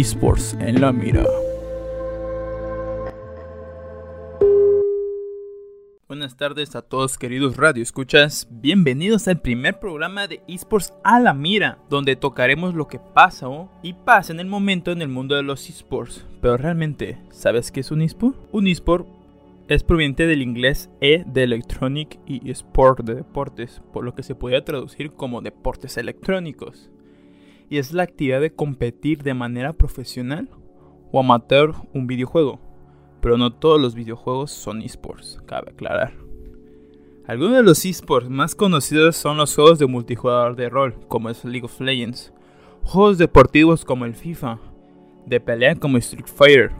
esports en la mira. Buenas tardes a todos queridos radio escuchas, bienvenidos al primer programa de esports a la mira, donde tocaremos lo que pasa y pasa en el momento en el mundo de los esports. Pero realmente, ¿sabes qué es un esport? Un esport es proveniente del inglés E de electronic y sport de deportes, por lo que se podría traducir como deportes electrónicos. Y es la actividad de competir de manera profesional o amateur un videojuego. Pero no todos los videojuegos son esports, cabe aclarar. Algunos de los esports más conocidos son los juegos de multijugador de rol, como es League of Legends, juegos deportivos como el FIFA, de pelea como Street Fighter,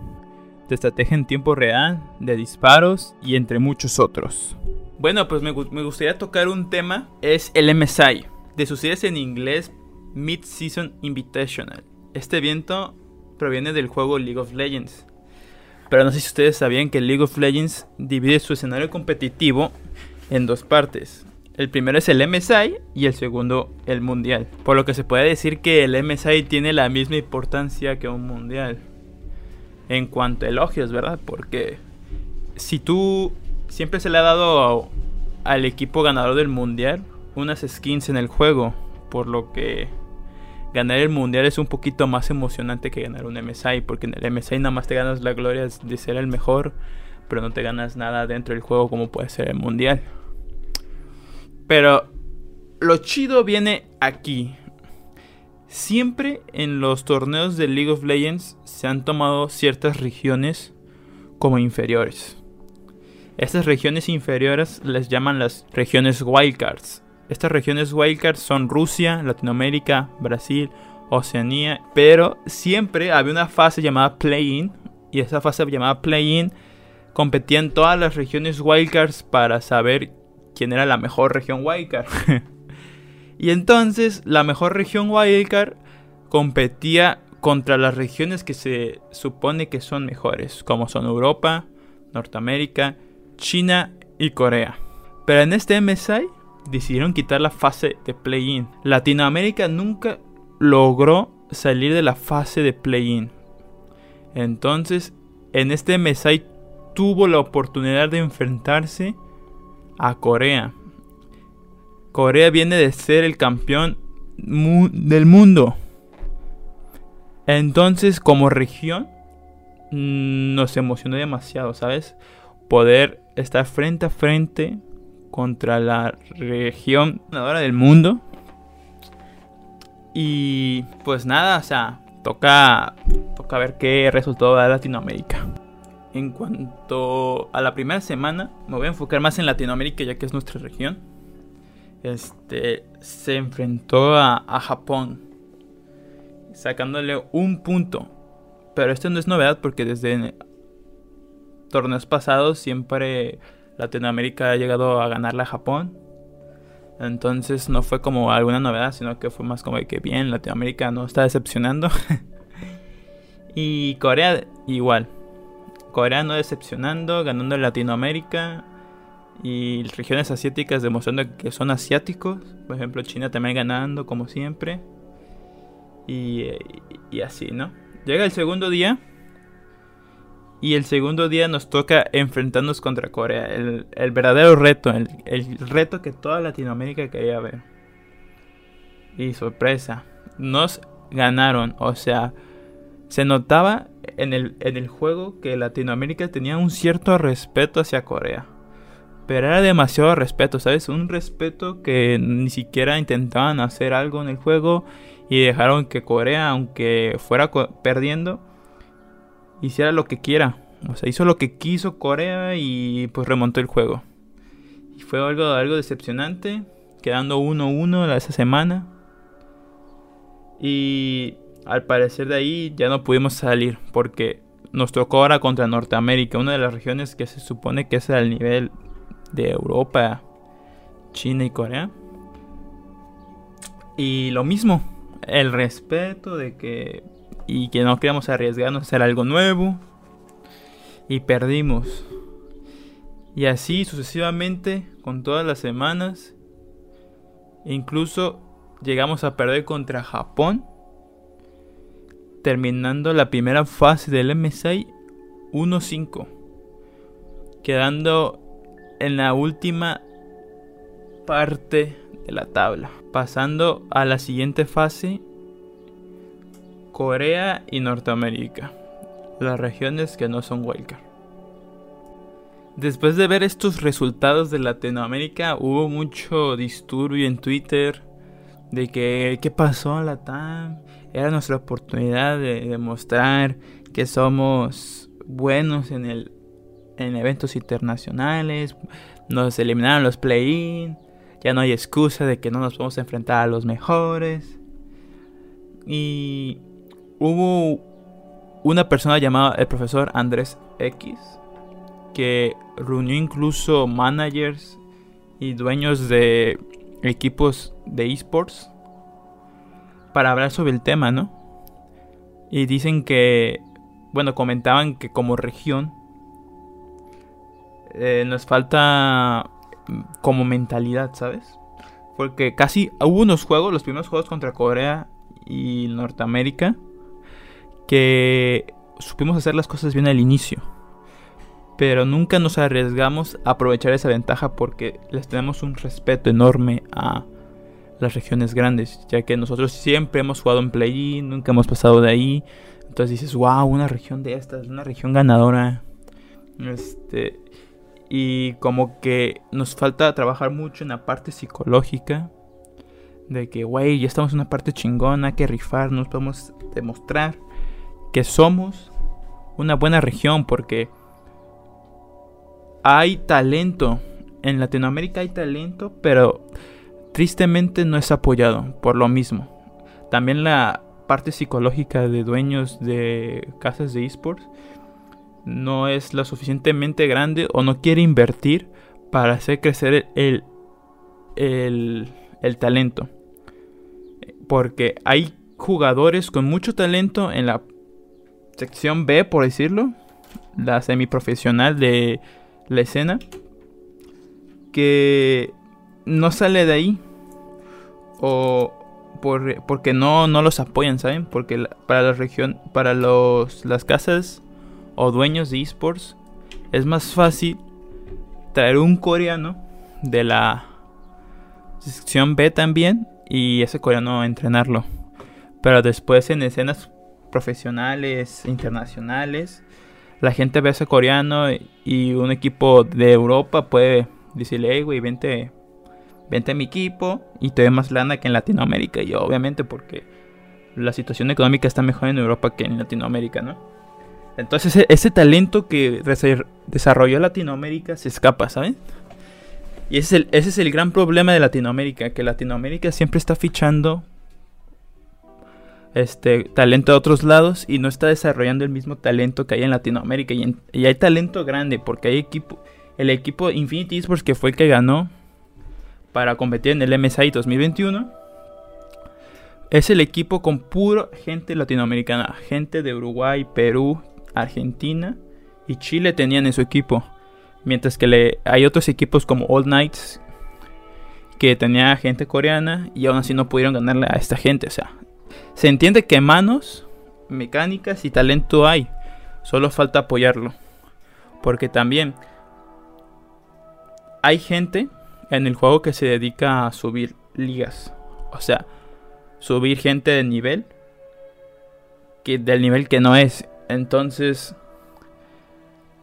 de estrategia en tiempo real, de disparos y entre muchos otros. Bueno, pues me, gustaría tocar un tema, es el MSI, de sus siglas en inglés Mid-Season Invitational. Este evento proviene del juego League of Legends. Pero no sé si ustedes sabían que League of Legends divide su escenario competitivo en dos partes. El primero es el MSI y el segundo el Mundial. Por lo que se puede decir que el MSI tiene la misma importancia que un Mundial en cuanto a elogios, ¿verdad? Porque si tú siempre se le ha dado al equipo ganador del mundial unas skins en el juego, por lo que ganar el mundial es un poquito más emocionante que ganar un MSI, porque en el MSI nada más te ganas la gloria de ser el mejor, pero no te ganas nada dentro del juego como puede ser el mundial. Pero lo chido viene aquí, Siempre en los torneos de League of Legends se han tomado ciertas regiones como inferiores. Estas regiones inferiores les llaman las regiones wildcards. Estas regiones wildcards son Rusia, Latinoamérica, Brasil, Oceanía, pero siempre había una fase llamada play-in y esa fase llamada play-in competían todas las regiones wildcards para saber quién era la mejor región wildcard. Y entonces la mejor región Wildcard competía contra las regiones que se supone que son mejores, como son Europa, Norteamérica, China y Corea. Pero en este MSI decidieron quitar la fase de play-in. Latinoamérica nunca logró salir de la fase de play-in. Entonces, en este MSI tuvo la oportunidad de enfrentarse a Corea. Corea viene de ser el campeón del mundo. Entonces, como región, mm, nos emocionó demasiado, ¿sabes? Poder estar frente a frente contra la región ganadora del mundo. Y pues nada, o sea, toca, toca ver qué resultado da Latinoamérica. En cuanto a la primera semana, me voy a enfocar más en Latinoamérica ya que es nuestra región este, se enfrentó a, Japón, sacándole un punto. Pero esto no es novedad porque desde torneos pasados siempre Latinoamérica ha llegado a ganarle a Japón. Entonces no fue como alguna novedad, sino que fue más como que bien, Latinoamérica no está decepcionando. y Corea igual. Corea no decepcionando, ganando en Latinoamérica y regiones asiáticas demostrando que son asiáticos. Por ejemplo, China también ganando como siempre. Y, así, ¿no? Llega el segundo día. Y el segundo día nos toca enfrentarnos contra Corea. El, verdadero reto. El, el, reto que toda Latinoamérica quería ver. Y sorpresa. Nos ganaron. O sea, se notaba en el, en el juego que Latinoamérica tenía un cierto respeto hacia Corea. Pero era demasiado respeto, ¿sabes? Un respeto que ni siquiera intentaban hacer algo en el juego y dejaron que Corea, aunque fuera perdiendo, hiciera lo que quiera. O sea, hizo lo que quiso Corea y pues remontó el juego. Y fue algo, algo decepcionante, quedando 1-1 esa semana. Y al parecer de ahí ya no pudimos salir porque nos tocó ahora contra Norteamérica, una de las regiones que se supone que es el nivel de Europa, China y Corea. Y lo mismo, el respeto de que y que no queríamos arriesgarnos a hacer algo nuevo y perdimos. Y así sucesivamente con todas las semanas. incluso llegamos a perder contra Japón terminando la primera fase del MSI 1-5, quedando en la última parte de la tabla, pasando a la siguiente fase Corea y Norteamérica, las regiones que no son wildcard. Después de ver estos resultados de Latinoamérica, hubo mucho disturbio en Twitter de que qué pasó en la TAM. Era nuestra oportunidad de demostrar que somos buenos en el en eventos internacionales. Nos eliminaron los play-in. Ya no hay excusa de que no nos podemos enfrentar a los mejores. Y hubo una persona llamada el profesor Andrés X que reunió incluso managers y dueños de equipos de esports para hablar sobre el tema, ¿no? Y dicen que, bueno, comentaban que como región eh, nos falta como mentalidad, ¿sabes? Porque casi hubo unos juegos, los primeros juegos contra Corea y Norteamérica, que supimos hacer las cosas bien al inicio pero nunca nos arriesgamos a aprovechar esa ventaja porque les tenemos un respeto enorme a las regiones grandes, ya que nosotros siempre hemos jugado en play-in, nunca hemos pasado de ahí. Entonces dices, wow, una región de estas, una región ganadora. Este, y como que nos falta trabajar mucho en la parte psicológica. De que, güey, ya estamos en una parte chingona, que rifarnos, podemos demostrar que somos una buena región porque hay talento. En Latinoamérica hay talento, pero tristemente no es apoyado por lo mismo. También la parte psicológica de dueños de casas de esports no es lo suficientemente grande o no quiere invertir para hacer crecer el, el, el talento. Porque hay jugadores con mucho talento en la sección B, por decirlo, la semiprofesional de la escena que no sale de ahí o por, porque no, no los apoyan, ¿saben? Porque para la región, para los, las casas o dueños de esports es más fácil traer un coreano de la sección B también y ese coreano entrenarlo. Pero después en escenas profesionales, internacionales, la gente ve ese coreano y un equipo de Europa puede decirle, hey, güey, vente, vente a mi equipo y te ve más lana que en Latinoamérica. Y obviamente porque la situación económica está mejor en Europa que en Latinoamérica, ¿no? Entonces ese, talento que desarrolló Latinoamérica se escapa, ¿saben? Y ese es, el, ese es el gran problema de Latinoamérica, que Latinoamérica siempre está fichando este talento de otros lados y no está desarrollando el mismo talento que hay en Latinoamérica. Y, hay talento grande porque hay equipo, el equipo Infinity Esports que fue el que ganó para competir en el MSI 2021. Es el equipo con puro gente latinoamericana, gente de Uruguay, Perú, Argentina y Chile tenían en su equipo. Mientras que hay otros equipos como All Knights que tenía gente coreana y aún así no pudieron ganarle a esta gente. O sea, se entiende que manos, mecánicas y talento hay. Solo falta apoyarlo. Porque también hay gente en el juego que se dedica a subir ligas. O sea, subir gente de nivel. Que, del nivel que no es. Entonces,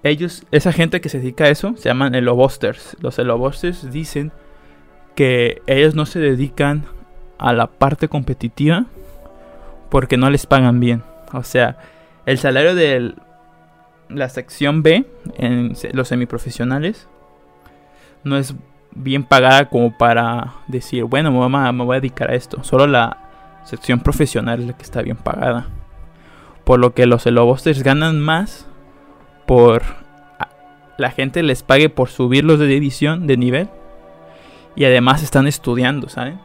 ellos, esa gente que se dedica a eso, se llaman elobusters. Los elobusters dicen que ellos no se dedican a la parte competitiva porque no les pagan bien. O sea, el salario de la sección B los semiprofesionales no es bien pagada como para decir, bueno, mamá, me voy a dedicar a esto. Solo la sección profesional es la que está bien pagada. Por lo que los Elobosters ganan más por la gente les pague por subirlos de división, de nivel. Y además están estudiando, ¿saben?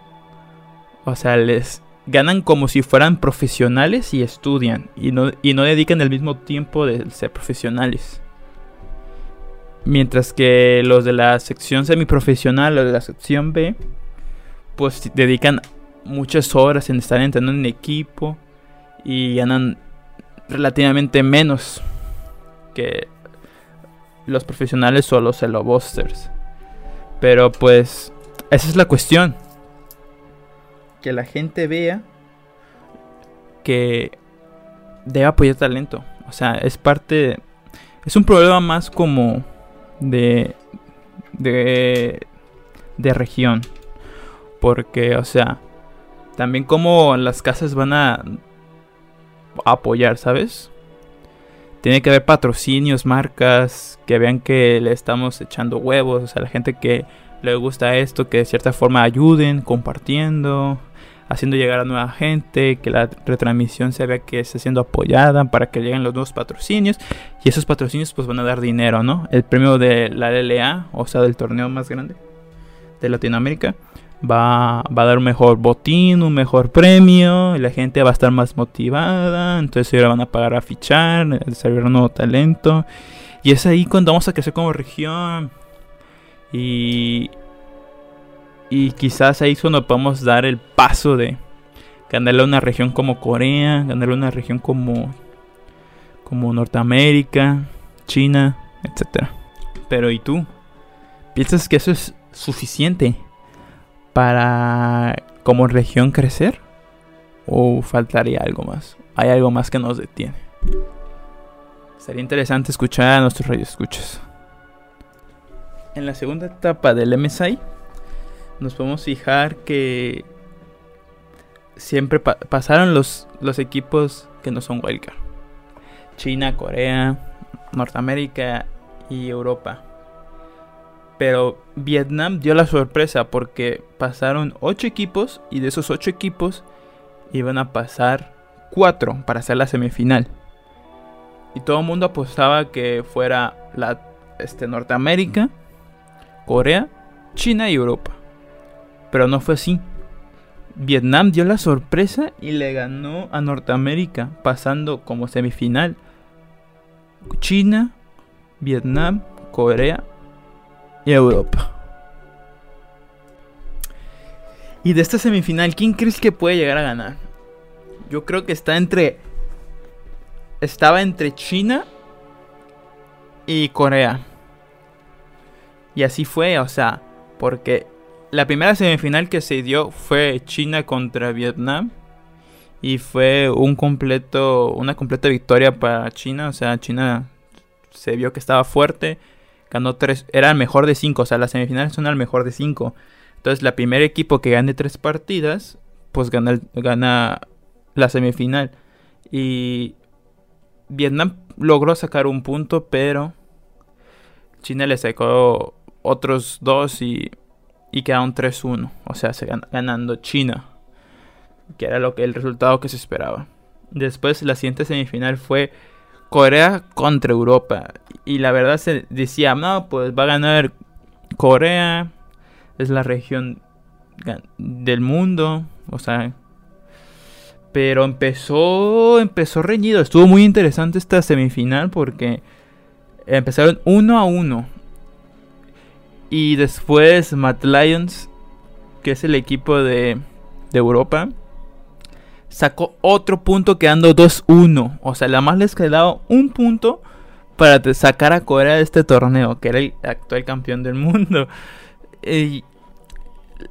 O sea, les ganan como si fueran profesionales y estudian y no, y no dedican el mismo tiempo de ser profesionales. Mientras que los de la sección semiprofesional o de la sección B, pues dedican muchas horas en estar entrenando en equipo y ganan relativamente menos que los profesionales o los busters. Pero pues esa es la cuestión. Que la gente vea que debe apoyar talento. O sea, es parte... Es un problema más como de... De... De región. Porque, o sea, también como las casas van a apoyar, ¿sabes? Tiene que haber patrocinios, marcas que vean que le estamos echando huevos, a la gente que le gusta esto, que de cierta forma ayuden compartiendo, haciendo llegar a nueva gente, que la retransmisión se vea que está siendo apoyada para que lleguen los nuevos patrocinios y esos patrocinios pues van a dar dinero, ¿no? El premio de la LLA, o sea, del torneo más grande de Latinoamérica, va, va a dar un mejor botín, un mejor premio, y la gente va a estar más motivada, entonces ahora van a pagar a fichar, desarrollar un nuevo talento. Y es ahí cuando vamos a crecer como región. Y, y quizás ahí es cuando podemos dar el paso de ganarle a una región como Corea, ganarle a una región como, como Norteamérica, China, etc. Pero ¿y tú? ¿Piensas que eso es suficiente? para como región crecer? ¿O faltaría algo más? ¿Hay algo más que nos detiene? Sería interesante escuchar a nuestros radioescuchas. En la segunda etapa del MSI nos podemos fijar que siempre pasaron los, los equipos que no son wildcard. China, Corea, Norteamérica y Europa. Pero Vietnam dio la sorpresa porque pasaron 8 equipos y de esos 8 equipos iban a pasar 4 para hacer la semifinal. Y todo el mundo apostaba que fuera la este, Norteamérica, Corea, China y Europa. Pero no fue así. Vietnam dio la sorpresa y le ganó a Norteamérica, pasando como semifinal China, Vietnam, Corea y Europa. Y de esta semifinal, ¿quién crees que puede llegar a ganar? Yo creo que está entre. Estaba entre China y Corea. Y así fue, o sea, porque la primera semifinal que se dio fue China contra Vietnam. Y fue un completo, una completa victoria para China. O sea, China se vio que estaba fuerte ganó tres, era el mejor de cinco, o sea, las semifinales son el mejor de cinco. Entonces, la primer equipo que gane tres partidas, pues gana, gana la semifinal. Y Vietnam logró sacar un punto, pero China le sacó otros dos y, y quedaron 3-1. O sea, se ganando China, que era lo que, el resultado que se esperaba. Después, la siguiente semifinal fue Corea contra Europa. Y la verdad se decía, no, pues va a ganar Corea. Es la región del mundo. O sea. Pero empezó. Empezó reñido. Estuvo muy interesante esta semifinal. Porque empezaron uno a uno. Y después Matt Lions. Que es el equipo de, de Europa sacó otro punto quedando 2-1. O sea, la más les quedaba un punto para sacar a Corea de este torneo, que era el actual campeón del mundo. Y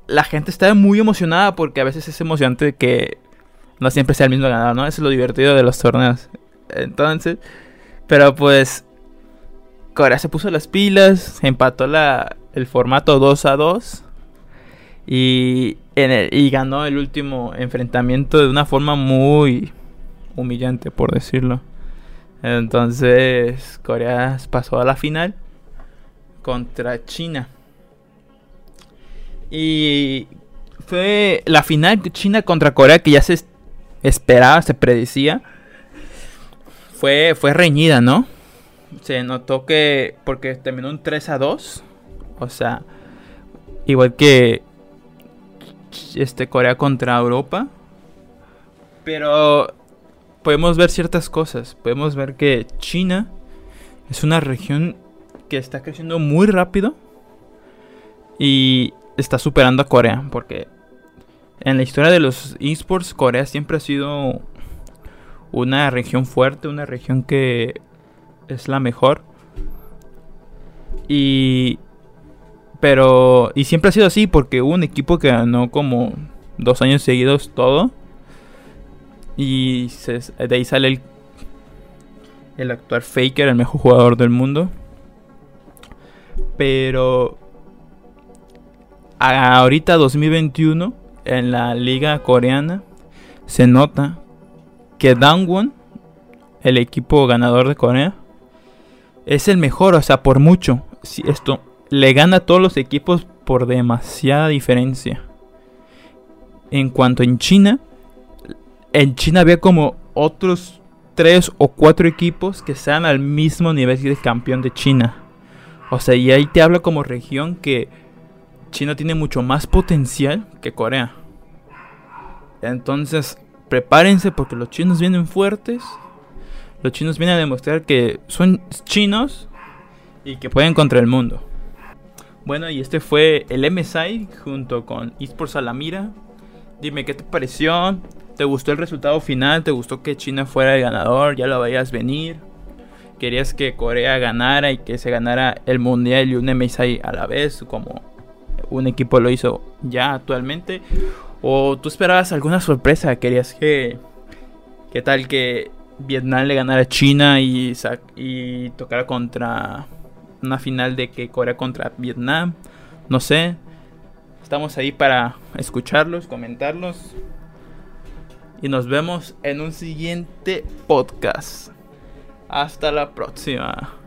la gente estaba muy emocionada porque a veces es emocionante que no siempre sea el mismo ganador, ¿no? Eso es lo divertido de los torneos. Entonces, pero pues Corea se puso las pilas, empató la, el formato 2 a 2 y, y ganó el último enfrentamiento de una forma muy humillante, por decirlo. Entonces, Corea pasó a la final contra China. Y fue la final China contra Corea que ya se esperaba, se predecía. Fue, fue reñida, ¿no? Se notó que. Porque terminó un 3 a 2. O sea, igual que este, Corea contra Europa. Pero podemos ver ciertas cosas. Podemos ver que China es una región que está creciendo muy rápido. Y está superando a Corea. Porque en la historia de los esports, Corea siempre ha sido una región fuerte, una región que es la mejor. Y pero y siempre ha sido así porque hubo un equipo que ganó como dos años seguidos todo. Y de ahí sale el, el actual Faker, el mejor jugador del mundo. Pero ahorita 2021 en la liga coreana se nota que Dangwon, el equipo ganador de Corea, es el mejor, o sea, por mucho. Si esto le gana a todos los equipos por demasiada diferencia. En cuanto en China, en China había como otros tres o cuatro equipos que sean al mismo nivel de campeón de China. O sea, y ahí te hablo como región que China tiene mucho más potencial que Corea. Entonces, prepárense porque los chinos vienen fuertes. Los chinos vienen a demostrar que son chinos y que pueden contra el mundo. Bueno, y este fue el MSI junto con eSports Alamira. Dime qué te pareció. ¿Te gustó el resultado final? ¿Te gustó que China fuera el ganador? ¿Ya lo veías venir? ¿Querías que Corea ganara y que se ganara el mundial y un MSI a la vez? Como un equipo lo hizo ya actualmente. ¿O tú esperabas alguna sorpresa? ¿Querías que... ¿Qué tal que Vietnam le ganara a China y, y tocara contra una final de que Corea contra Vietnam? No sé. Estamos ahí para escucharlos, comentarlos. Y nos vemos en un siguiente podcast. Hasta la próxima.